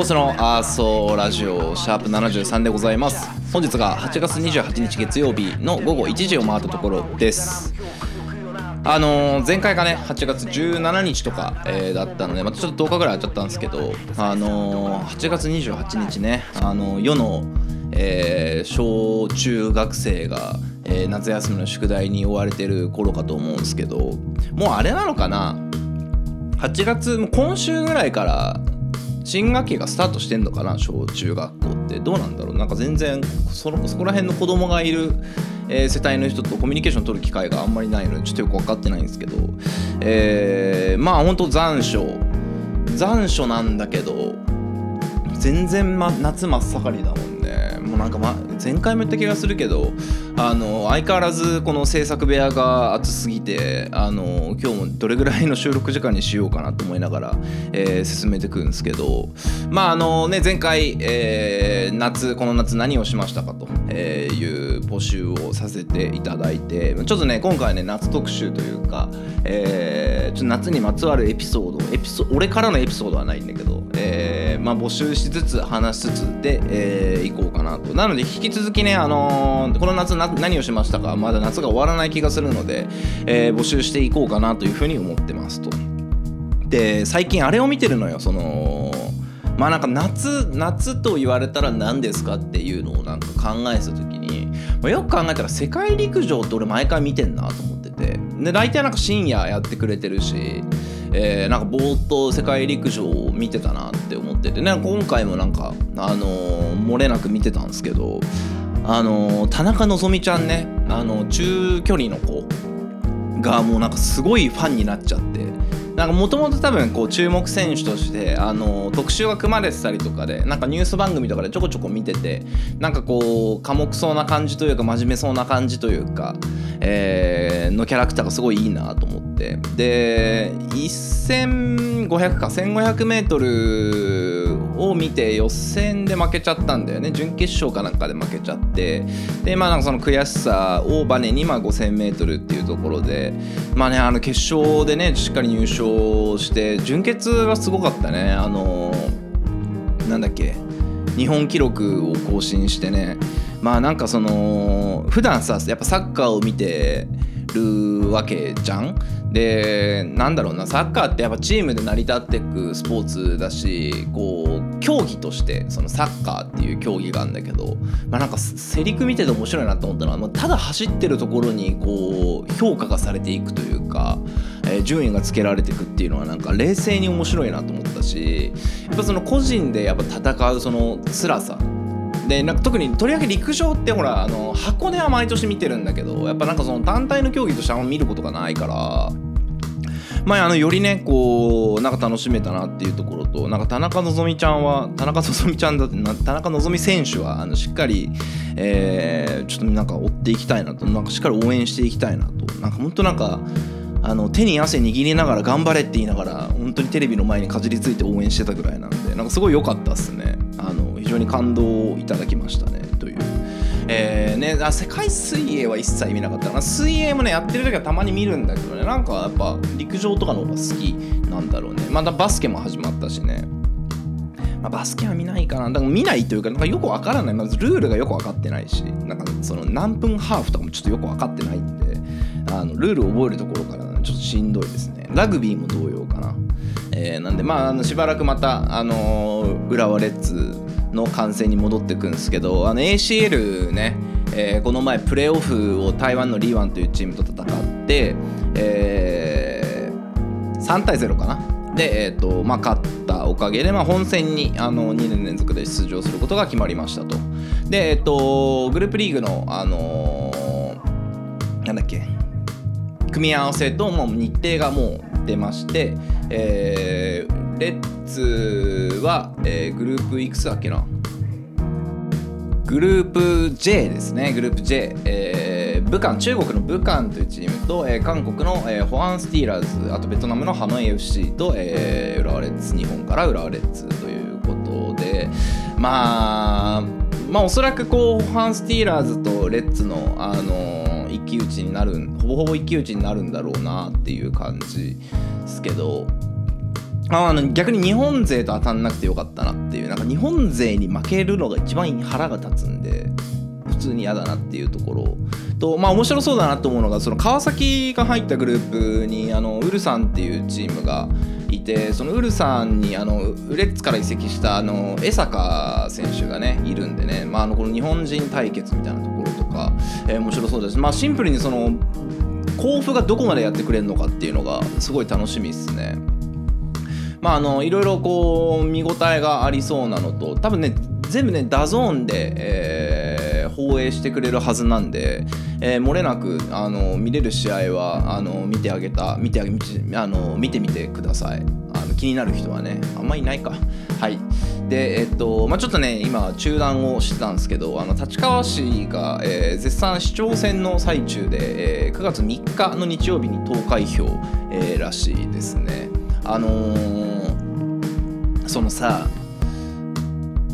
アゴボスのアーソーラジオシャープ73でございます。本日が8月28日月曜日の午後1時を回ったところです。あのー前回がね8月17日とか、えーだったのでまたちょっと10日ぐらいあっちゃったんですけどあのー8月28日ねあの世の、えー小中学生が、えー夏休みの宿題に追われてる頃かと思うんですけどもうあれなのかな？8月も今週ぐらいから新学期がスタートしてんのかな小中学校って。どうなんだろう。なんか全然そのそこら辺の子供がいる、えー世帯の人とコミュニケーション取る機会があんまりないのでちょっとよく分かってないんですけど。えーまあほんと残暑。残暑なんだけど全然、ま、夏真っ盛りだもんなんか、前回も言った気がするけどあの相変わらずこの制作部屋が暑すぎてあの今日もどれぐらいの収録時間にしようかなと思いながら、えー進めていくんですけどまああのね前回、えー夏この夏何をしましたかという募集をさせていただいてちょっとね今回ね夏特集というか、えーちょっと夏にまつわるエピソードエピソ俺からのエピソードはないんだけど、えーまあ、募集しつつ話しつつで、えー、いこうかなとなので引き続きね、あのーこの夏何をしましたかまだ夏が終わらない気がするので、えー募集していこうかなというふうに思ってますと。で最近あれを見てるのよそのまあなんか夏夏と言われたら何ですかっていうのをなんか考えた時に、まあよく考えたら世界陸上って俺毎回見てんなと思っててで大体なんか深夜やってくれてるし、えーなんかぼーっと世界陸上を見てたなって思ってて。ね今回もなんかあのー漏れなく見てたんですけどあのー田中希実ちゃんねあの中距離の子がもうなんかすごいファンになっちゃって。なんかもともと多分こう注目選手としてあの特集が組まれてたりとかでなんかニュース番組とかでちょこちょこ見ててなんかこう寡黙そうな感じというか真面目そうな感じというか、えーのキャラクターがすごいいいなと思って。で1500か 1500m を見て予選で負けちゃったんだよね。準決勝かなんかで負けちゃって。でまあなんかその悔しさをバネにま 5000m っていうところで。まあねあの決勝でねしっかり入賞して準決はすごかったね。あのなんだっけ。日本記録を更新してね。まあなんかその普段さやっぱサッカーを見てるわけじゃん。でなんだろうなサッカーってやっぱチームで成り立っていくスポーツだしこう競技としてそのサッカーっていう競技があるんだけど、まあ、なんかセリク見てて面白いなと思ったのは、まあただ走ってるところにこう評価がされていくというか、えー順位がつけられていくっていうのはなんか冷静に面白いなと思ったしやっぱその個人でやっぱ戦うその辛さでなんか特にとりわけ陸上ってほらあの箱根は毎年見てるんだけどやっぱなんかその団体の競技としてあんま見ることがないから。まあ、あのよりねこうなんか楽しめたなっていうところとなんか田中希実ちゃんは田中希実ちゃんだってな田中希実選手はあのしっかり、えーちょっとなんか追っていきたいなとなんかしっかり応援していきたいなとなんか本当なんかあの手に汗握りながら頑張れって言いながら本当にテレビの前にかじりついて応援してたぐらいなんでなんかすごい良かったっすねあのに感動をいただきましたねという。えーね、あ世界水泳は一切見なかったな。水泳もねやってる時はたまに見るんだけどね。なんかやっぱ陸上とかの方が好きなんだろうね。またバスケも始まったしね、ま、バスケは見ないかな。だから見ないというかなんかよくわからない。まずルールがよく分かってないし。なんかその何分ハーフとかもちょっとよく分かってないんで。あのルールを覚えるところからちょっとしんどいですね。ラグビーも同様かな。えーなんでまああのしばらくまたあのー浦和レッズの観戦に戻ってくんですけどあの ACL ね、えーこの前プレーオフを台湾のリーワンというチームと戦って、えー3対0かな？で、えーとまあ、勝ったおかげで、まあ、本戦にあの2年連続で出場することが決まりましたと。でえっ、とグループリーグのあのーなんだっけ組み合わせともう日程がもう出まして、えーレッツは、えーグループいくつだっけな？グループ J ですね。グループ J、えー武漢中国の武漢というチームと、えー韓国の、えーホアンスティーラーズあとベトナムのハノイ FC と、えー浦和レッズ日本から浦和レッズということでまあまあおそらくこうファンスティーラーズとレッツのあの一騎打ちになるほぼほぼ一騎打ちになるんだろうなっていう感じですけどあの逆に日本勢と当たんなくてよかったなっていうなんか日本勢に負けるのが一番腹が立つんで普通に嫌だなっていうところとまあ面白そうだなと思うのがその川崎が入ったグループにあのウルサンっていうチームがいてそのウルサンにあの浦和レッズから移籍したあの江坂選手がねいるんでね、まあ、あのこの日本人対決みたいなところとか、えー面白そうですまあシンプルにその甲府がどこまでやってくれるのかっていうのがすごい楽しみですね。まああのいろいろこう見応えがありそうなのと多分ね全部ね DAZN で、えー放映してくれるはずなんで、えー漏れなくあの見れる試合はあの見てあげた見てあげ見てあの見てみてください。あの気になる人はねあんまいないか。はい。でえっとまあちょっとね今中断をしてたんですけどあの立川市が、えー絶賛市長選の最中で、えー9月3日の日曜日に投開票、えーらしいですね。あのーそのさ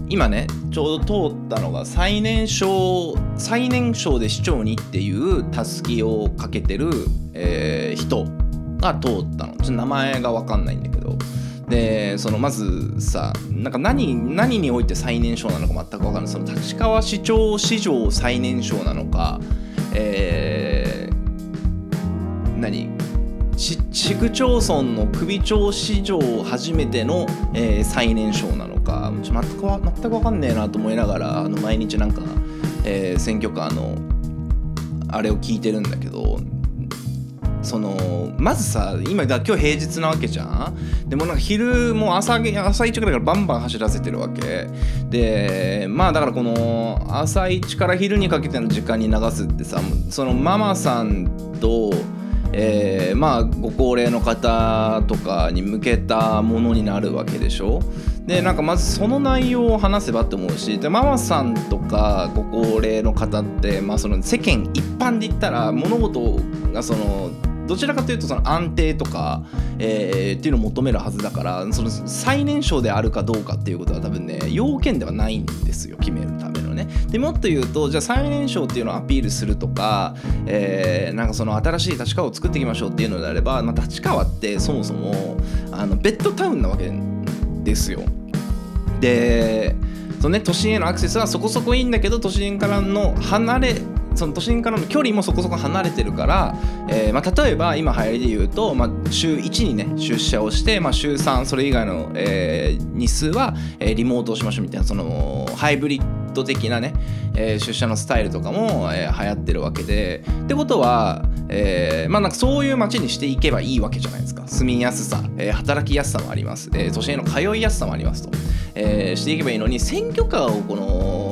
今ねちょうど通ったのが最年少最年少で市長にっていうたすきをかけてる、えー人が通ったの。ちょっと名前が分かんないんだけど。でそのまずさなんか何何において最年少なのか全く分かんない。その立川市長史上最年少なのかえ市区町村の首長史上初めての、えー最年少なのか。全くわ全く分かんねえなと思いながらあの毎日なんか、えー選挙カーのあれを聞いてるんだけどそのまずさ今だ今日平日なわけじゃん。でもなんか昼もう朝朝一ぐらいからバンバン走らせてるわけ。でまあだからこの朝一から昼にかけての時間に流すってさそのママさんとえーまあご高齢の方とかに向けたものになるわけでしょ？でなんかまずその内容を話せばって思うしでママさんとかご高齢の方って、まあ、その世間一般で言ったら物事がそのどちらかというとその安定とか、えーっていうのを求めるはずだからその最年少であるかどうかっていうことは多分ね要件ではないんですよ決めるためのね。でもっと言うとじゃあ最年少っていうのをアピールするとか、えーなんかその新しい立川を作っていきましょうっていうのであれば、まあ、立川ってそもそもあのベッドタウンなわけですよ。でそのね都心へのアクセスはそこそこいいんだけど都心からの離れその都心からの距離もそこそこ離れてるから、えーまあ、例えば今流行りで言うと、まあ、週1にね出社をして、まあ、週3それ以外の、えー日数は、えーリモートをしましょうみたいなそのハイブリッド的なね、え出社のスタイルとかも、えー流行ってるわけで。ってことは、えまあなんかそういう街にしていけばいいわけじゃないですか。住みやすさ、え働きやすさもあります、え都心への通いやすさもありますと、えしていけばいいのに選挙カーをこの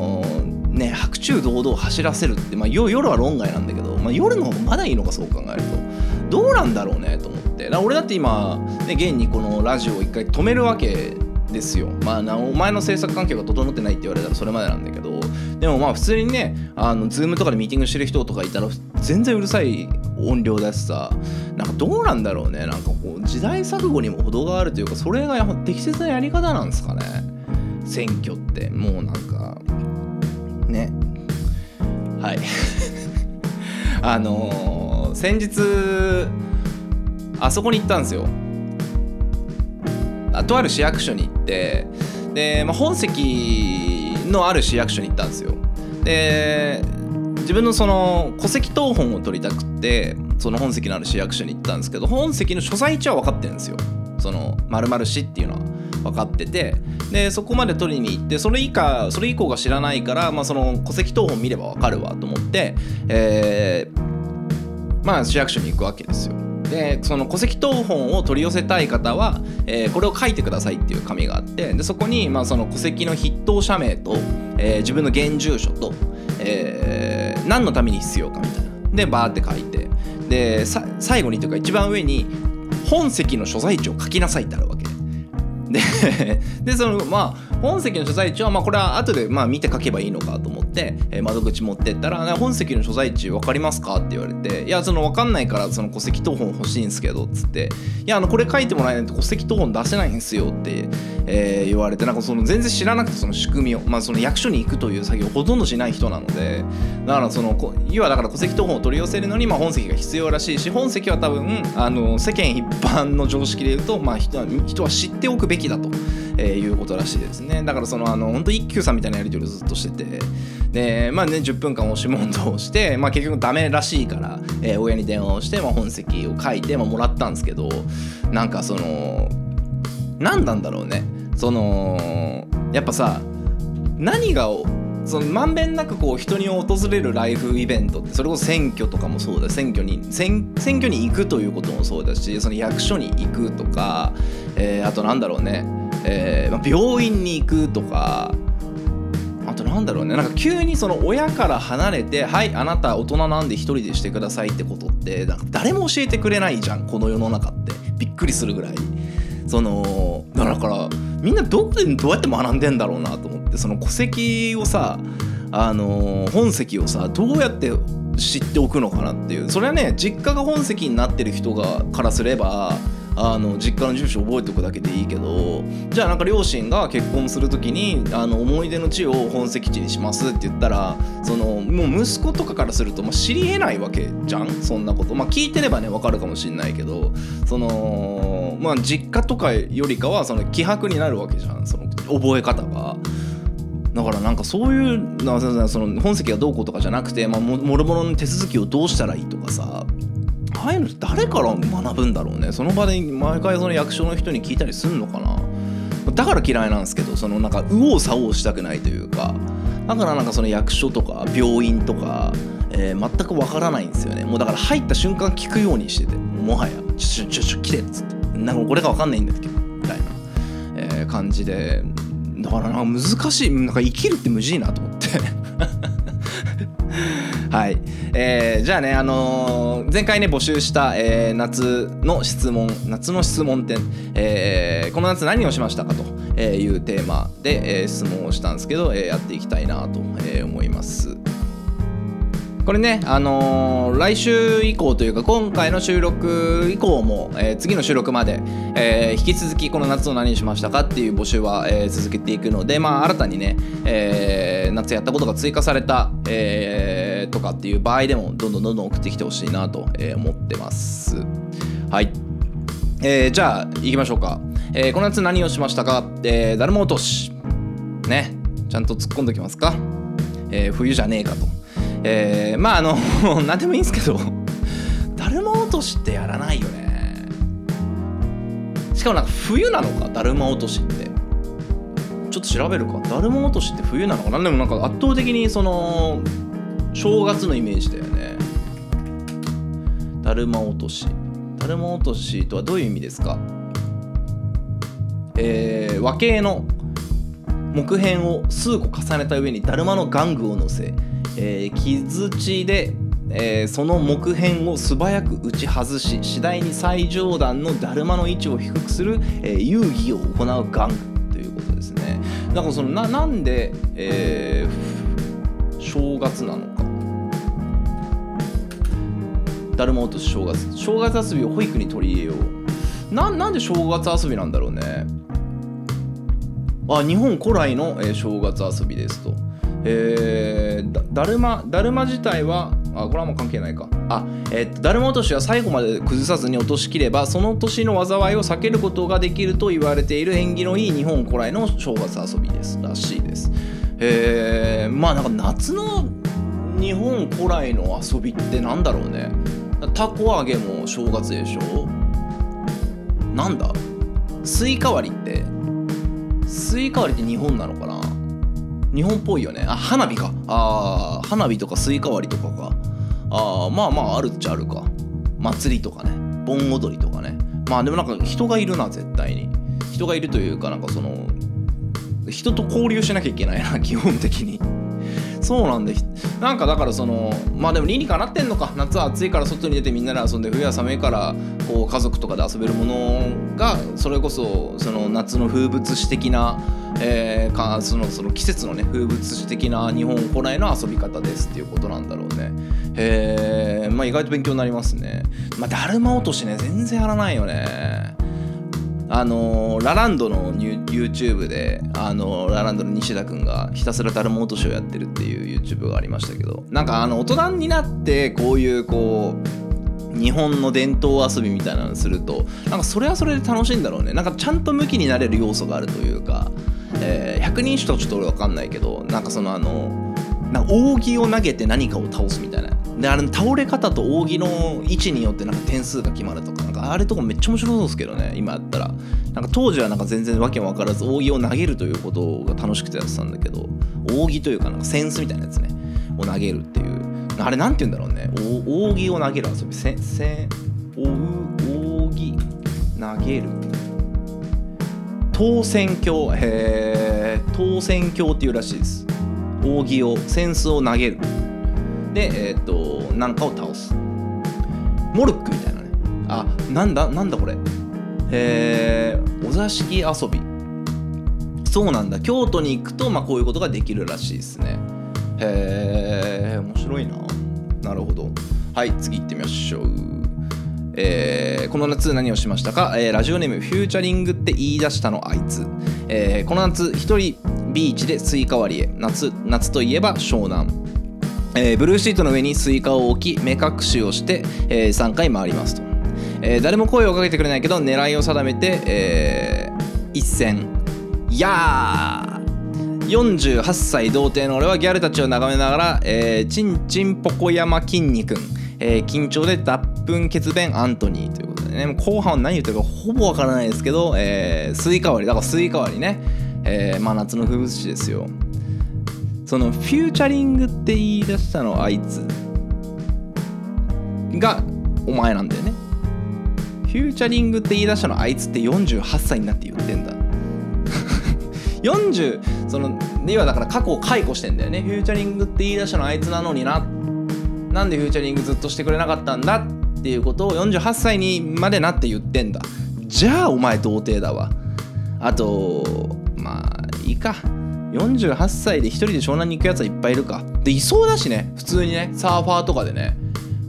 ね白昼堂々走らせるって、まあ、夜は論外なんだけど、まあ、夜の方がまだいいのかそう考えると。どうなんだろうねと思って。だ俺だって今、ね、現にこのラジオを一回止めるわけですよ。まあな、お前の制作環境が整ってないって言われたらそれまでなんだけど。でもまあ普通にねあの Zoom とかでミーティングしてる人とかいたら全然うるさい音量だしさ。なんかどうなんだろうね。なんかこう時代錯誤にも程があるというかそれがやっぱ適切なやり方なんですかね。選挙って。もうなんかはい。あのー先日あそこに行ったんですよ。あとある市役所に行ってで、まあ、本籍のある市役所に行ったんですよ。で自分のその戸籍謄本を取りたくってその本籍のある市役所に行ったんですけど本籍の所在地は分かってるんですよ。その〇〇市っていうのは。分かっててでそこまで取りに行ってそれ以下それ以降が知らないから、まあ、その戸籍謄本見れば分かるわと思って、えーまあ市役所に行くわけですよ。でその戸籍謄本を取り寄せたい方は、えーこれを書いてくださいっていう紙があってでそこに、まあ、その戸籍の筆頭社名と、えー自分の現住所と、えー何のために必要かみたいな。でバーって書いてで最後にというか一番上に本籍の所在地を書きなさいってあるわけ。で でそのまあ本籍の所在地はまあこれは後でまあ見て書けばいいのかと思って、えー窓口持ってったら、本籍の所在地分かりますか?」って言われて「いやその分かんないからその戸籍謄本欲しいんですけど」っつって「いやあのこれ書いてもらえないと戸籍謄本出せないんですよ」って、えー言われてなんかその全然知らなくてその仕組みを、まあ、その役所に行くという作業をほとんどしない人なのでだからその要はだから戸籍謄本を取り寄せるのにまあ本籍が必要らしいし本籍は多分あの世間一般の常識で言うと、まあ、人人は知っておくべきだと。えーいうことらしいですね。だからそのあの本当一休さんみたいなやり取りをずっとしてて。でまあね10分間押し問答をして、まあ、結局ダメらしいから、えー親に電話をして、まあ、本籍を書いて、まあ、もらったんですけどなんかその何なんだろうね。そのやっぱさ何がそのまんべんなくこう人に訪れるライフイベントってそれこそ選挙とかもそうだ選挙に選選挙に行くということもそうだしその役所に行くとか、えーあとなんだろうね、えーまあ病院に行くとかあとなんだろうねなんか急にその親から離れて「はいあなた大人なんで一人でしてください」ってことってなんか誰も教えてくれないじゃんこの世の中って。びっくりするぐらい。そのだからみんなどこでどうやって学んでんだろうなと思ってその戸籍をさあの本籍をさどうやって知っておくのかなっていう。それはね実家が本籍になってる人がからすればあの実家の住所覚えておくだけでいいけどじゃあなんか両親が結婚する時にあの思い出の地を本籍地にしますって言ったらそのもう息子とかからすると、まあ、知りえないわけじゃん？そんなことまあ聞いてればね分かるかもしんないけどそのまあ実家とかよりかはその希薄になるわけじゃんその覚え方が。だからなんかそういうその本籍がどうこうとかじゃなくて、まあ、もろもろの手続きをどうしたらいいとかさああいうの誰から学ぶんだろうね。その場で毎回その役所の人に聞いたりすんのかな。だから嫌いなんですけどそのなんか右往左往したくないというか。だからなんかその役所とか病院とか、えー全くわからないんですよね。もうだから入った瞬間聞くようにしてて。もはや「ちょちょちょ来て」っつって「なんかこれがわかんないんだけ？ど」みたいな、えー感じで。だからなんか難しい。なんか生きるって無事いなと思って。はい、えーじゃあね、あのー前回ね募集した、えー夏の質問夏の質問って、えーこの夏何をしましたかというテーマで、えー質問をしたんですけど、えーやっていきたいなと、思います。これね、あのー来週以降というか今回の収録以降も、えー次の収録まで、えー引き続きこの夏を何にしましたかっていう募集は、え続けていくので、まあ、新たにね、えー夏やったことが追加された、えーとかっていう場合でもどんどんどんどん送ってきてほしいなと、思ってます。はい。えーじゃあ行きましょうか、えーこの夏何をしましたか、えー、だるま落とし。ね。ちゃんと突っ込んでおきますか、えー冬じゃねえかと。えーまああの 何でもいいんですけど だるま落としってやらないよね。しかもなんか冬なのか？だるま落としって。ちょっと調べるか。だるま落としって冬なのかな。でもなんか圧倒的にその正月のイメージだよね。だるま落とし。だるま落としとはどういう意味ですか？えー、和系の木片を数個重ねた上にだるまの玩具を乗せ、えー、木槌で、えーその木片を素早く打ち外し次第に最上段のだるまの位置を低くする、えー遊戯を行う玩具。だからそのななんで、えー正月なのか。だるま落とし正月。正月遊びを保育に取り入れよう。ななんで正月遊びなんだろうね。あ日本古来の、えー正月遊びですと。えーだだるまだるま自体はあこれはもう関係ないか。あえーっとだるま落としは最後まで崩さずに落としきればその年の災いを避けることができると言われている縁起のいい日本古来の正月遊びですらしいです。えー、まあなんか夏の日本古来の遊びってなんだろうね。たこ揚げも正月でしょ？なんだ？スイカ割りってスイカ割りって日本なのかな？日本っぽいよね。あ花火か。あ花火とかスイカ割りとかか。ああまあまああるっちゃあるか。祭りとかね。盆踊りとかね。まあでもなんか人がいるな絶対に。人がいるというかなんかその人と交流しなきゃいけないな 基本的に。そうなんでなんかだからそのまあでも理にかなってんのか。夏は暑いから外に出てみんなで遊んで冬は寒いからこう家族とかで遊べるものがそれこそその夏の風物詩的な、えーかそのその季節のね風物詩的な日本古来の遊び方ですっていうことなんだろうね。へえまあ意外と勉強になりますね。まあだるま落としね全然やらないよね。あのラランドの YouTube であのラランドの西田くんがひたすらだるま落としをやってるっていう YouTube がありましたけどなんかあの大人になってこういうこう日本の伝統遊びみたいなのするとなんかそれはそれで楽しいんだろうね。なんかちゃんと向きになれる要素があるというか、えー、百人一首とちょっと俺分かんないけどなんかそのあのなんか扇を投げて何かを倒すみたいな。であれ倒れ方と扇の位置によってなんか点数が決まるとかなんかあれとかめっちゃ面白そうですけどね今やったら。なんか当時はなんか全然わけも分からず扇を投げるということが楽しくてやってたんだけど扇というかなんかセンスみたいなやつね。を投げるっていう。あれなんて言うんだろうね。扇を投げる遊び。せせおう扇投げる。当選鏡へえ当選鏡っていうらしいです。扇をセンスを投げる。でえっ、となんかを倒す。モルックみたいなね。あなんだ？なんだこれ？えー、お座敷遊び。そうなんだ。京都に行くと、まあ、こういうことができるらしいですね。へえ面白いな。なるほど。はい次行ってみましょう。えーこの夏何をしましたか、えーラジオネームフューチャリングって言い出したのあいつ、えーこの夏一人ビーチでスイカ割りへ。夏夏といえば湘南。えーブルーシートの上にスイカを置き目隠しをして、え3回回りますと、えー誰も声をかけてくれないけど狙いを定めて、えー一閃。いやー！48歳童貞の俺はギャルたちを眺めながら、えー、チンチンポコ山筋肉えー緊張で脱糞血便アントニーということでね。後半は何言ってるかほぼわからないですけど、えースイカ割り。だからスイカ割りね、えー真夏の風物詩ですよ。そのフューチャリングって言い出したのあいつ。がお前なんだよね。フューチャリングって言い出したのあいつって48歳になって言ってんだ。40その要はだから過去を解雇してんだよね。フューチャリングって言い出したのあいつなのにな。なんでフューチャリングずっとしてくれなかったんだ？っていうことを48歳にまでなって言ってんだ。じゃあお前童貞だわ。あとまあいいか。48歳で一人で湘南に行くやつはいっぱいいるか。でいそうだしね。普通にねサーファーとかでね、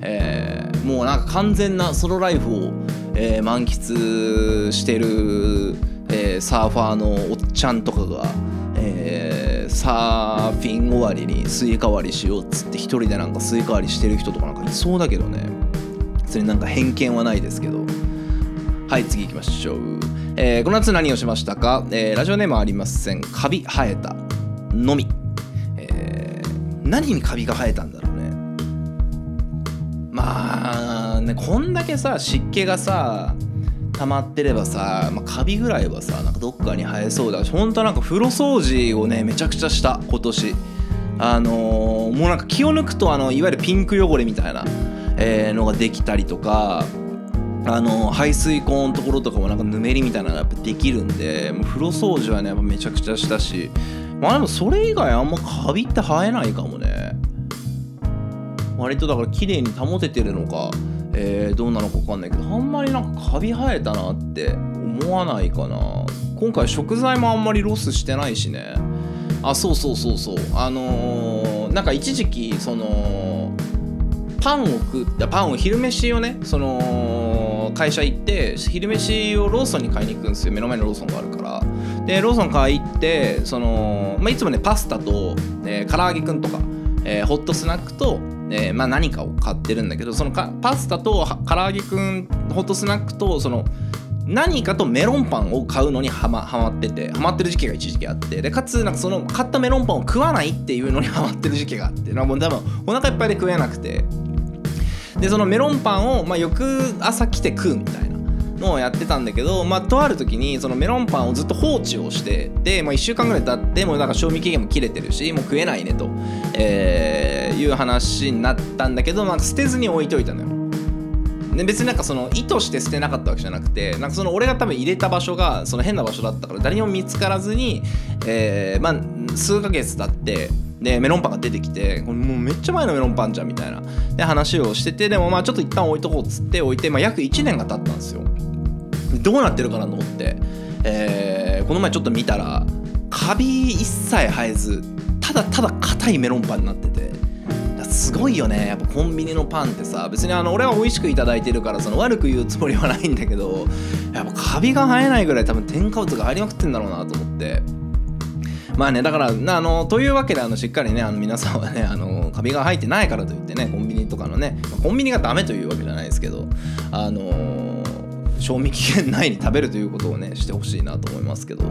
えーもうなんか完全なソロライフを、えー満喫してる、えーサーファーのおっちゃんとかが、えサーフィン終わりにスイカ割りしようっつって一人でなんかスイカ割りしてる人とかなんかいそうだけどね。それになんか偏見はないですけど。はい次行きましょう、えーこの夏何をしましたか、えーラジオネームありません。カビ生えた。のみ、えー何にカビが生えたんだろうね。まあねこんだけさ湿気がさ溜まってればさ、まあ、カビぐらいはさなんかどっかに生えそうだし本当はなんか風呂掃除をねめちゃくちゃした今年。あのーもうなんか気を抜くとあのいわゆるピンク汚れみたいな、えーのができたりとかあの排水口のところとかもなんかぬめりみたいなのがやっぱできるんで風呂掃除はねやっぱめちゃくちゃしたし。まあでもそれ以外あんまカビって生えないかもね。割とだから綺麗に保ててるのか、えーどうなのか分かんないけどあんまりなんかカビ生えたなって思わないかな。今回食材もあんまりロスしてないしね。あそうそうそうそう。あのーなんか一時期そのパンを食ってパンを昼飯をねその会社行って昼飯をローソンに買いに行くんですよ。目の前にローソンがあるから。でローソン買い行ってその、まあ、いつもねパスタと、えー、唐揚げくんとか、えーホットスナックと、えーまあ、何かを買ってるんだけどそのかパスタと唐揚げくんホットスナックとその何かとメロンパンを買うのにハマハマっててハマってる時期が一時期あって。でかつなんかその買ったメロンパンを食わないっていうのにハマってる時期があって。なもう多分お腹いっぱいで食えなくて。でそのメロンパンを、まあ、翌朝来て食うみたいなのをやってたんだけど、まあ、とある時にそのメロンパンをずっと放置をしてで、まあ、1週間ぐらい経ってもうなんか賞味期限も切れてるしもう食えないねと、えーいう話になったんだけどなんか捨てずに置いといたのよ。で別になんかその意図して捨てなかったわけじゃなくてなんかその俺が多分入れた場所がその変な場所だったから誰にも見つからずに、えーまあ数ヶ月経ってでメロンパンが出てきてこれもうめっちゃ前のメロンパンじゃんみたいな。で話をしててでもまあちょっと一旦置いとこうっつって置いて、まあ、約1年が経ったんですよ。どうなってるかなと思って、えーこの前ちょっと見たらカビ一切生えずただただ硬いメロンパンになってて。すごいよね。やっぱコンビニのパンってさ別にあの俺は美味しくいただいてるからその悪く言うつもりはないんだけどやっぱカビが生えないぐらい多分添加物が入りまくってんだろうなと思って。まあねだからあのというわけであのしっかりねあの皆さんはねあのカビが入ってないからといってねコンビニとかのねコンビニがダメというわけじゃないですけどあの賞味期限内に食べるということをねしてほしいなと思いますけど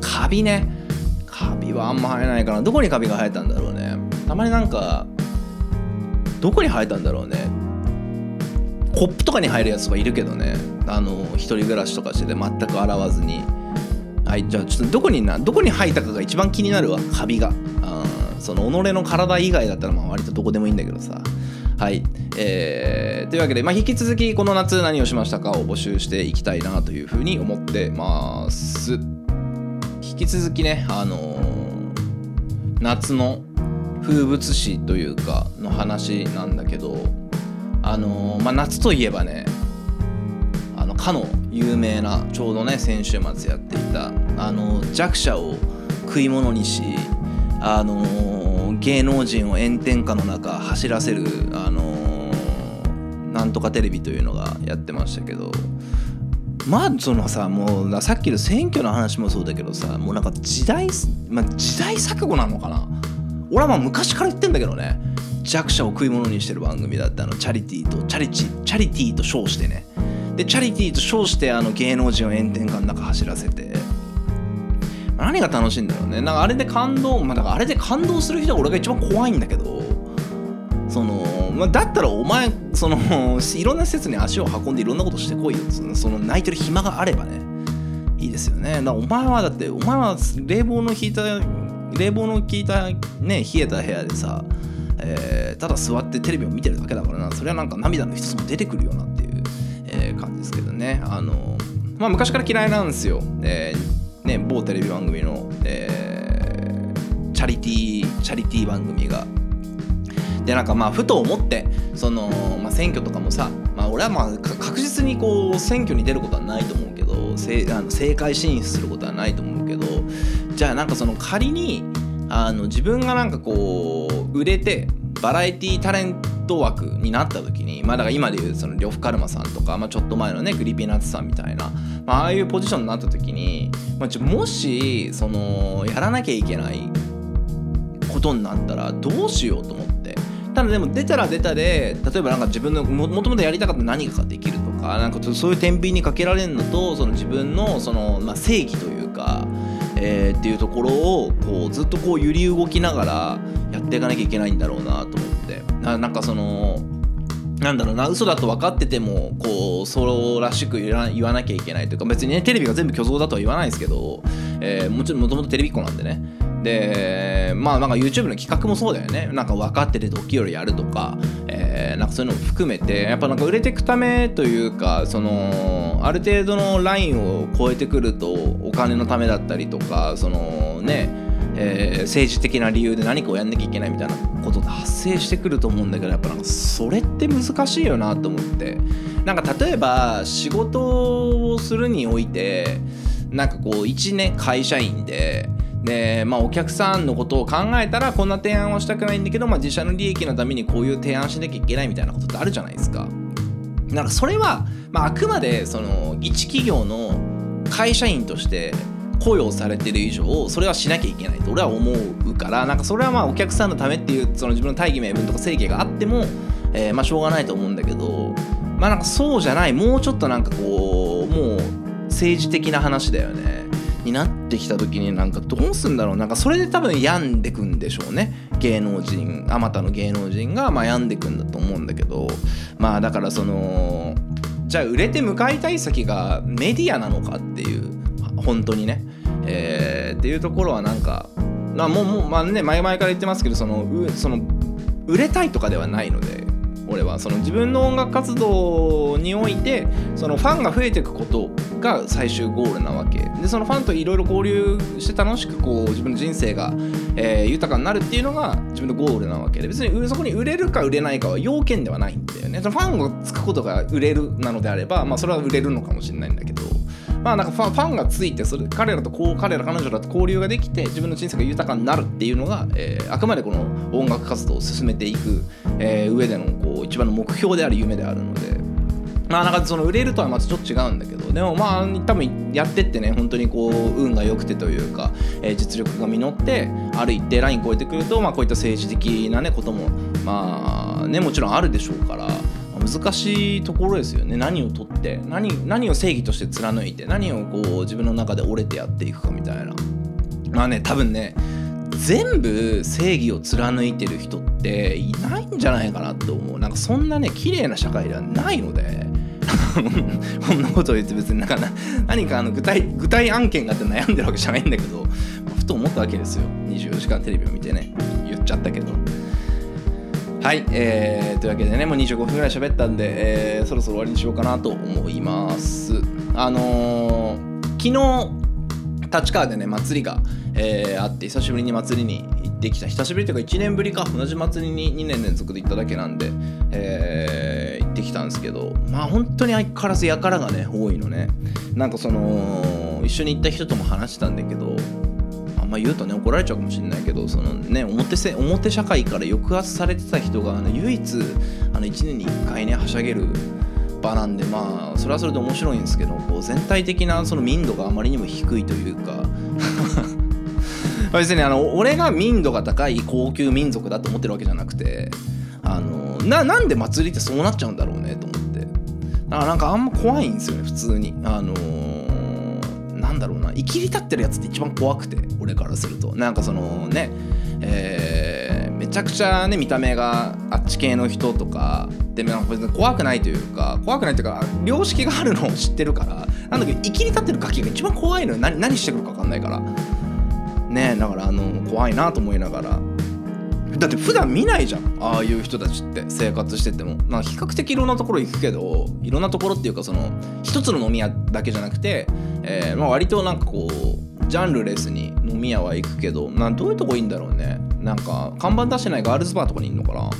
カビねカビはあんま生えないかなどこにカビが生えたんだろうね。たまになんかどこに生えたんだろうね。コップとかに入るやつとかいるけどね。あの一人暮らしとかしてて全く洗わずに。はいじゃあちょっとどこになどこに生えたかが一番気になるわカビが。あその己の体以外だったらまあ割とどこでもいいんだけどさ。はい、えーというわけで、まあ、引き続きこの夏何をしましたかを募集していきたいなというふうに思ってます。引き続きねあのー夏の風物詩というかの話なんだけどあのーまあ、夏といえばねあのかの有名なちょうどね先週末やっていたあの弱者を食い物にしあの芸能人を炎天下の中走らせるあのなんとかテレビというのがやってましたけどまあそのさもうさっきの選挙の話もそうだけどさもうなんか時代、まあ、時代錯誤なのかな。俺はまあ昔から言ってんだけどね。弱者を食い物にしてる番組だってあのチャリティーとチャリチチャリティーと称してね。でチャリティーと称してあの芸能人を炎天下の中走らせて。何が楽しいんだろうね。なんかあれで感動まあだからあれで感動する人が俺が一番怖いんだけど。その、まあ、だったらお前その いろんな施設に足を運んでいろんなことしてこいよ。そのその泣いてる暇があればね。いいですよね。だお前はだってお前は冷房の効いた冷房の効いたね冷えた部屋でさ、えーただ座ってテレビを見てるだけだからな。それはなんか涙の一つも出てくるよなっていう、えー感じですけどね。あのまあ昔から嫌いなんですよ、えーね、某テレビ番組の、えーチャリティーチャリティー番組が。でなんかまあふと思ってその、まあ、選挙とかもさ、まあ、俺はまあ確実にこう選挙に出ることはないと思うけどせあの政界進出することはないと思うけどじゃあなんかその仮にあの自分がなんかこう売れてバラエティタレント枠になった時にまあだから今でいうその呂布カルマさんとか、まあ、ちょっと前のね Creepy Nuts さんみたいな、まあ、ああいうポジションになった時に、まあ、ちょもしそのやらなきゃいけないことになったらどうしようと思って。ただでも出たら出たで例えばなんか自分のももともとやりたかった何かができるとかなんかそういう天秤にかけられるのとその自分のその、まあ、正義というか、えーっていうところをこうずっとこう揺り動きながらやっていかなきゃいけないんだろうなと思って。ななんかそのなんだろうな嘘だと分かっててもこうそうらしく言わなきゃいけないというか別にねテレビが全部虚像だとは言わないですけど、えーもちろんもともとテレビっ子なんでね。でまあなんか YouTube の企画もそうだよね。なんか分かっててドッキリをやるとか、えーなんかそういうのも含めてやっぱなんか売れていくためというかそのある程度のラインを超えてくるとお金のためだったりとかそのねえー政治的な理由で何かをやんなきゃいけないみたいなことが発生してくると思うんだけどやっぱなんかそれって難しいよなと思ってなんか例えば仕事をするにおいてなんかこう1年会社員でで、まあ、お客さんのことを考えたらこんな提案はしたくないんだけど、まあ、自社の利益のためにこういう提案しなきゃいけないみたいなことってあるじゃないですか。なんかそれは、まあ、あくまでその一企業の会社員として雇用されてる以上それはしなきゃいけないと俺は思うからなんかそれはまあお客さんのためっていうその自分の大義名分とか正義があっても、えーまあしょうがないと思うんだけどまあなんかそうじゃないもうちょっとなんかこうもう政治的な話だよね。になってきた時になんかどうすんだろう。なんかそれで多分病んでくんでしょうね。芸能人あまたの芸能人がまあ病んでくんだと思うんだけど。まあだからそのじゃあ売れて向かいたい先がメディアなのかっていう本当にね、えーっていうところはなんかまあもうもうまあね前々から言ってますけどそのうその売れたいとかではないので俺は。その自分の音楽活動においてそのファンが増えていくことが最終ゴールなわけ。でそのファンといろいろ交流して楽しくこう自分の人生が、えー豊かになるっていうのが自分のゴールなわけ。で別にそこに売れるか売れないかは要件ではないんだよね。そのファンがつくことが売れるなのであれば、まあ、それは売れるのかもしれないんだけど。まあなんかファンファンがついてそれ彼らとこう彼ら彼女らと交流ができて自分の人生が豊かになるっていうのが、えーあくまでこの音楽活動を進めていく、えー上でのこう一番の目標である夢であるので。まあなんかその売れるとはまたちょっと違うんだけどでもまあ多分やってってね本当にこう運が良くてというか、えー実力が実ってある一定ライン超えてくると、まあ、こういった政治的なねこともまあねもちろんあるでしょうから難しいところですよね。何を取って何何を正義として貫いて何をこう自分の中で折れてやっていくかみたいな。まあね多分ね全部正義を貫いてる人っていないんじゃないかなと思う。なんかそんなね綺麗な社会ではないので。こんなことを言って別になんかな何かあの具体具体案件があって悩んでるわけじゃないんだけど、ふと思ったわけですよ。24時間テレビを見てね。言っちゃったけど。はい、えー、というわけでねもう25分ぐらい喋ったんで、えーそろそろ終わりにしようかなと思います。あのー昨日立川でね祭りが、えーあって久しぶりに祭りに行ってきた。久しぶりというか1年ぶりか。同じ祭りに2年連続で行っただけなんで、えー行ってきたんですけどまあ本当に相変わらず輩がね多いのね。なんかその一緒に行った人とも話したんだけどまあ言うとね怒られちゃうかもしれないけどそのね表せ表社会から抑圧されてた人があの唯一あの1年に1回ねはしゃげる場なんでまあそれはそれで面白いんですけどこう全体的なその民度があまりにも低いというか。別にあの俺が民度が高い高級民族だと思ってるわけじゃなくてあのななんで祭りってそうなっちゃうんだろうねと思って。だからなんかあんま怖いんですよね普通に。あのーなんだろうな生きり立ってるやつって一番怖くて。俺からすると。なんかそのねえーめちゃくちゃね見た目があっち系の人とかでも別に怖くないというか怖くないというか良識があるのを知ってるからなんだけど生きり立ってるガキが一番怖いのよ。何何してくるか分かんないから。ねだからあの怖いなと思いながら。だって普段見ないじゃん。ああいう人たちって生活してても。なんか比較的いろんなところ行くけどいろんなところっていうかその一つの飲み屋だけじゃなくて、えーまあ、割となんかこうジャンルレスに飲み屋は行くけどなどういうとこいいんだろうね。なんか看板出してないガールズバーとかにいんのかな。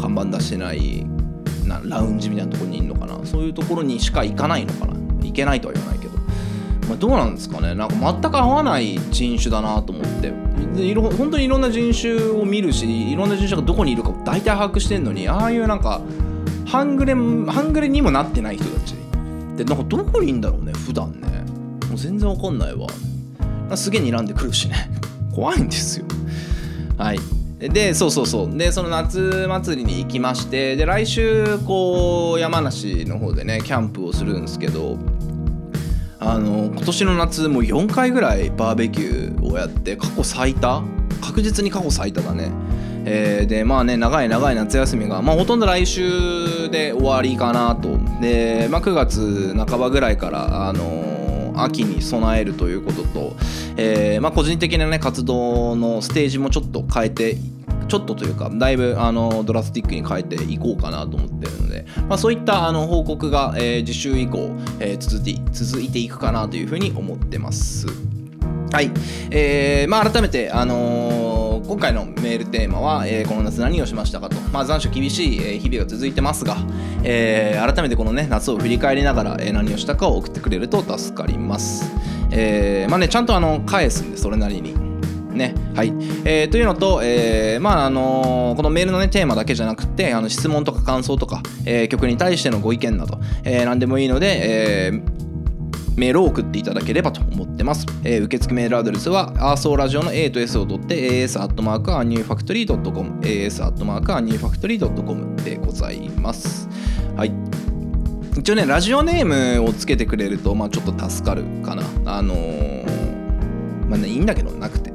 看板出してないなラウンジみたいなとこにいんのかな。そういうところにしか行かないのかな。行けないとは言わないけど。まあ、どうなんですかね。なんか全く合わない人種だなと思って。でいろ本当にいろんな人種を見るしいろんな人種がどこにいるかを大体把握してんのにああいうなんか半グレ半グレにもなってない人たち。でなんかどこにいんだろうね普段ね。もう全然わかんないわ。すげえ睨んでくるしね。怖いんですよ。はい。でそうそうそう。でその夏祭りに行きましてで来週こう山梨の方でねキャンプをするんですけどあの今年の夏もう4回ぐらいバーベキューをやって過去最多？確実に過去最多だね、えーでまあね長い長い夏休みが、まあ、ほとんど来週で終わりかなと。で、まあ、9月半ばぐらいからあの秋に備えるということと、えーまあ、個人的なね活動のステージもちょっと変えてちょっとというかだいぶあのドラスティックに変えていこうかなと思ってるので、まあ、そういったあの報告が、えー次週以降、えー続いて続いていくかなというふうに思ってます。はい、えーまあ、改めて、あのー今回のメールテーマは、えーこの夏何をしましたかと、まあ、残暑厳しい、え日々が続いてますが、えー改めてこの、ね、夏を振り返りながら、え何をしたかを送ってくれると助かります。えまあね、ちゃんとあの返すんでそれなりに。ねはいえーというのと、えーまああのーこのメールの、ね、テーマだけじゃなくてあの質問とか感想とか、え曲に対してのご意見など、え何でもいいので、えメールを送っていただければと思ってます。えー受付メールアドレスは、アーソーラジオの A と S を取って、as.newfactory.com、as.newfactory.com でございます。はい。一応ね、ラジオネームをつけてくれると、まあちょっと助かるかな。あのーまあね、いいんだけど、なくて。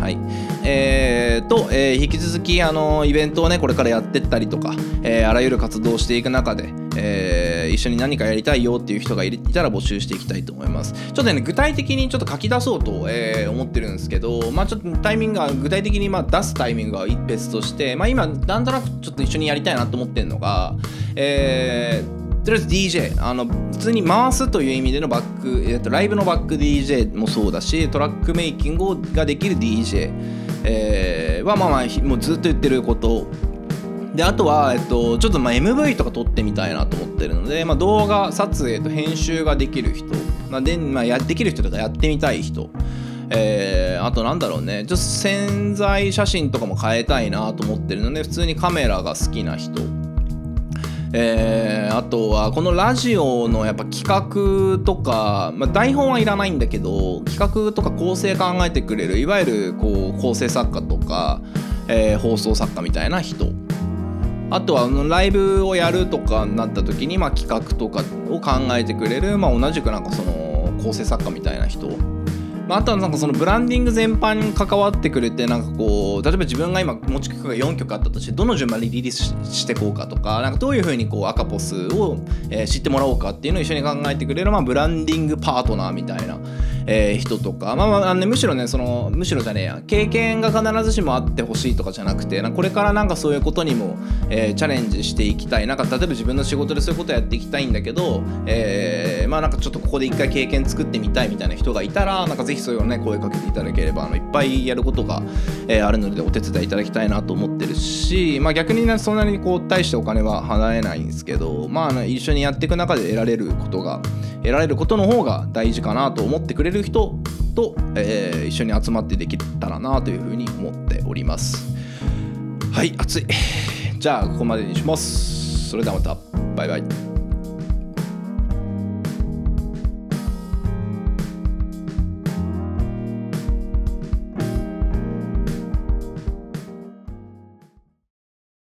はい。えーと、えー引き続き、あのイベントをね、これからやってったりとか、えーあらゆる活動をしていく中で、えー一緒に何かやりたいよっていう人がいたら募集していきたいと思います。ちょっとね具体的にちょっと書き出そうと、えー思ってるんですけどまあちょっとタイミングが具体的にまあ出すタイミングは別としてまあ今なんとなくちょっと一緒にやりたいなと思ってるのがえーとりあえず DJ あの普通に回すという意味でのバック、えー、とライブのバック DJ もそうだしトラックメイキングができる DJ、えーはまあまあもうずっと言ってることであとは、えっと、ちょっとまあ MV とか撮ってみたいなと思ってるので、まあ、動画撮影と編集ができる人、まあでまあ、やできる人とかやってみたい人。えーあとなんだろうね。ちょっと潜在写真とかも変えたいなと思ってるので普通にカメラが好きな人。えーあとはこのラジオのやっぱ企画とか、まあ、台本はいらないんだけど企画とか構成考えてくれるいわゆるこう構成作家とか、えー放送作家みたいな人。あとはあのライブをやるとかになった時に、まあ、企画とかを考えてくれる、まあ、同じくなんかその構成作家みたいな人。まあ、あとはなんかそのブランディング全般に関わってくれてなんかこう例えば自分が今持ち曲が4曲あったとしてどの順番でリリースししてこうかとかなんかどういうふうにこうアカポスを、えー知ってもらおうかっていうのを一緒に考えてくれる、まあ、ブランディングパートナーみたいな、えー人とか、まあまあのね、むしろねそのむしろじゃねえや。経験が必ずしもあってほしいとかじゃなくてこれからなんかそういうことにも、えーチャレンジしていきたい。なんか例えば自分の仕事でそういうことやっていきたいんだけど、えーまあなんかちょっとここで一回経験作ってみたいみたいな人がいたらなんかぜひそれをね声かけていただければあのいっぱいやることが、えーあるのでお手伝いいただきたいなと思ってるし、まあ、逆にねそんなにこう大してお金は払えないんですけどまああの一緒にやっていく中で得られることが得られることの方が大事かなと思ってくれるる人と、えー一緒に集まってできたらなというふうに思っております。はい暑い。じゃあここまでにします。それではまた。バイバイ。